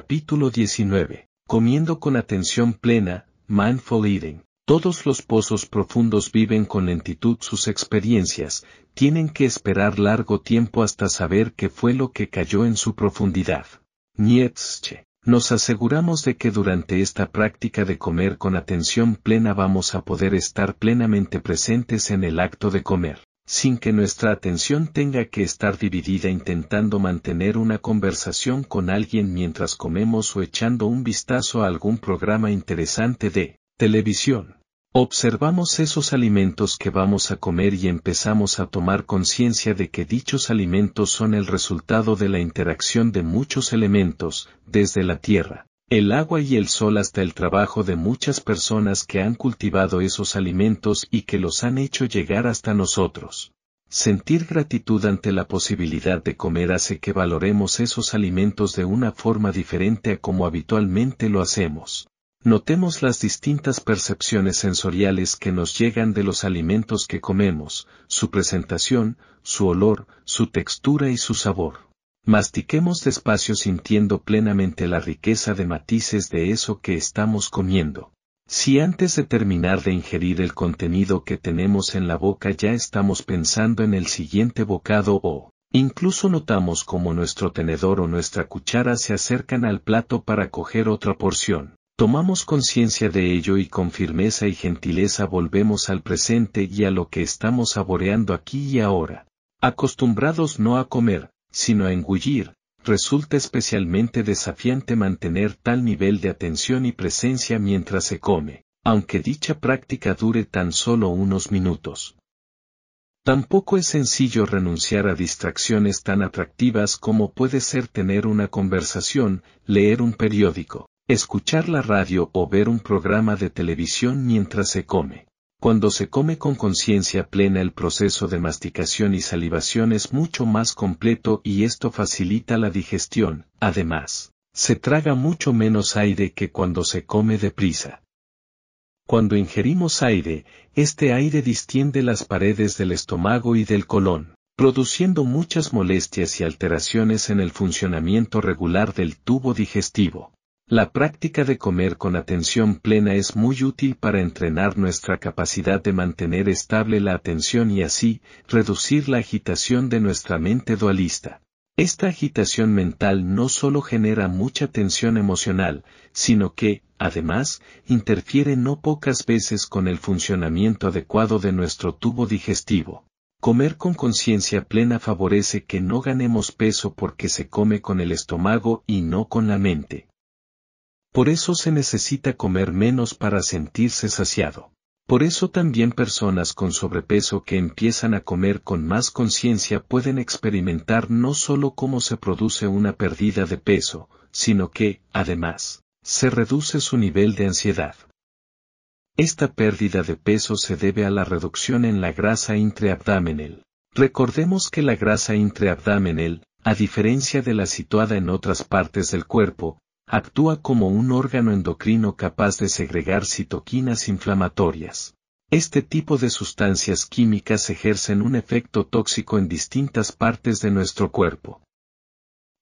Capítulo 19. Comiendo con atención plena, Mindful Eating. Todos los pozos profundos viven con lentitud sus experiencias, tienen que esperar largo tiempo hasta saber qué fue lo que cayó en su profundidad. Nietzsche. Nos aseguramos de que durante esta práctica de comer con atención plena vamos a poder estar plenamente presentes en el acto de comer, sin que nuestra atención tenga que estar dividida intentando mantener una conversación con alguien mientras comemos o echando un vistazo a algún programa interesante de televisión. Observamos esos alimentos que vamos a comer y empezamos a tomar conciencia de que dichos alimentos son el resultado de la interacción de muchos elementos, desde la tierra, el agua y el sol hasta el trabajo de muchas personas que han cultivado esos alimentos y que los han hecho llegar hasta nosotros. Sentir gratitud ante la posibilidad de comer hace que valoremos esos alimentos de una forma diferente a como habitualmente lo hacemos. Notemos las distintas percepciones sensoriales que nos llegan de los alimentos que comemos, su presentación, su olor, su textura y su sabor. Mastiquemos despacio sintiendo plenamente la riqueza de matices de eso que estamos comiendo. Si antes de terminar de ingerir el contenido que tenemos en la boca ya estamos pensando en el siguiente bocado o, incluso notamos como nuestro tenedor o nuestra cuchara se acercan al plato para coger otra porción, Tomamos conciencia de ello y con firmeza y gentileza volvemos al presente y a lo que estamos saboreando aquí y ahora. Acostumbrados no a comer, sino a engullir, resulta especialmente desafiante mantener tal nivel de atención y presencia mientras se come, aunque dicha práctica dure tan solo unos minutos. Tampoco es sencillo renunciar a distracciones tan atractivas como puede ser tener una conversación, leer un periódico, escuchar la radio o ver un programa de televisión mientras se come. Cuando se come con conciencia plena el proceso de masticación y salivación es mucho más completo y esto facilita la digestión, además, se traga mucho menos aire que cuando se come deprisa. Cuando ingerimos aire, este aire distiende las paredes del estómago y del colon, produciendo muchas molestias y alteraciones en el funcionamiento regular del tubo digestivo. La práctica de comer con atención plena es muy útil para entrenar nuestra capacidad de mantener estable la atención y así, reducir la agitación de nuestra mente dualista. Esta agitación mental no solo genera mucha tensión emocional, sino que, además, interfiere no pocas veces con el funcionamiento adecuado de nuestro tubo digestivo. Comer con conciencia plena favorece que no ganemos peso porque se come con el estómago y no con la mente. Por eso se necesita comer menos para sentirse saciado. Por eso también personas con sobrepeso que empiezan a comer con más conciencia pueden experimentar no solo cómo se produce una pérdida de peso, sino que, además, se reduce su nivel de ansiedad. Esta pérdida de peso se debe a la reducción en la grasa intraabdominal. Recordemos que la grasa intraabdominal, a diferencia de la situada en otras partes del cuerpo, actúa como un órgano endocrino capaz de segregar citoquinas inflamatorias. Este tipo de sustancias químicas ejercen un efecto tóxico en distintas partes de nuestro cuerpo.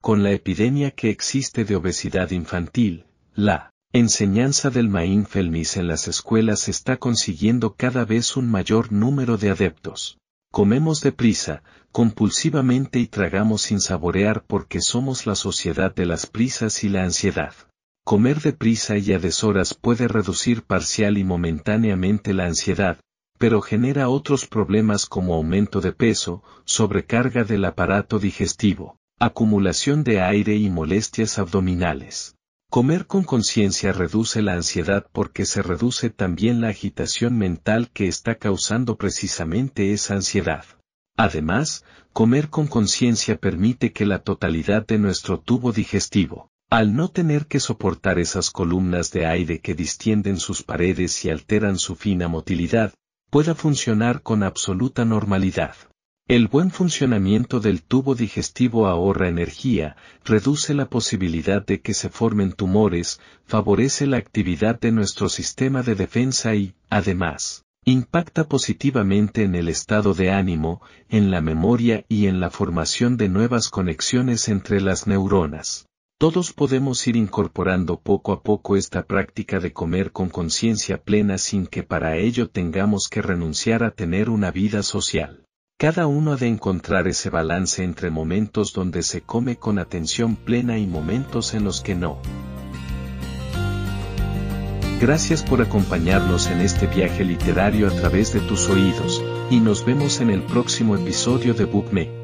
Con la epidemia que existe de obesidad infantil, la enseñanza del mindfulness en las escuelas está consiguiendo cada vez un mayor número de adeptos. Comemos deprisa, compulsivamente y tragamos sin saborear porque somos la sociedad de las prisas y la ansiedad. Comer deprisa y a deshoras puede reducir parcial y momentáneamente la ansiedad, pero genera otros problemas como aumento de peso, sobrecarga del aparato digestivo, acumulación de aire y molestias abdominales. Comer con conciencia reduce la ansiedad porque se reduce también la agitación mental que está causando precisamente esa ansiedad. Además, comer con conciencia permite que la totalidad de nuestro tubo digestivo, Al no tener que soportar esas columnas de aire que distienden sus paredes y alteran su fina motilidad, pueda funcionar con absoluta normalidad. El buen funcionamiento del tubo digestivo ahorra energía, reduce la posibilidad de que se formen tumores, favorece la actividad de nuestro sistema de defensa y, además, impacta positivamente en el estado de ánimo, en la memoria y en la formación de nuevas conexiones entre las neuronas. Todos podemos ir incorporando poco a poco esta práctica de comer con conciencia plena sin que para ello tengamos que renunciar a tener una vida social. Cada uno ha de encontrar ese balance entre momentos donde se come con atención plena y momentos en los que no. Gracias por acompañarnos en este viaje literario a través de tus oídos, y nos vemos en el próximo episodio de BookMe.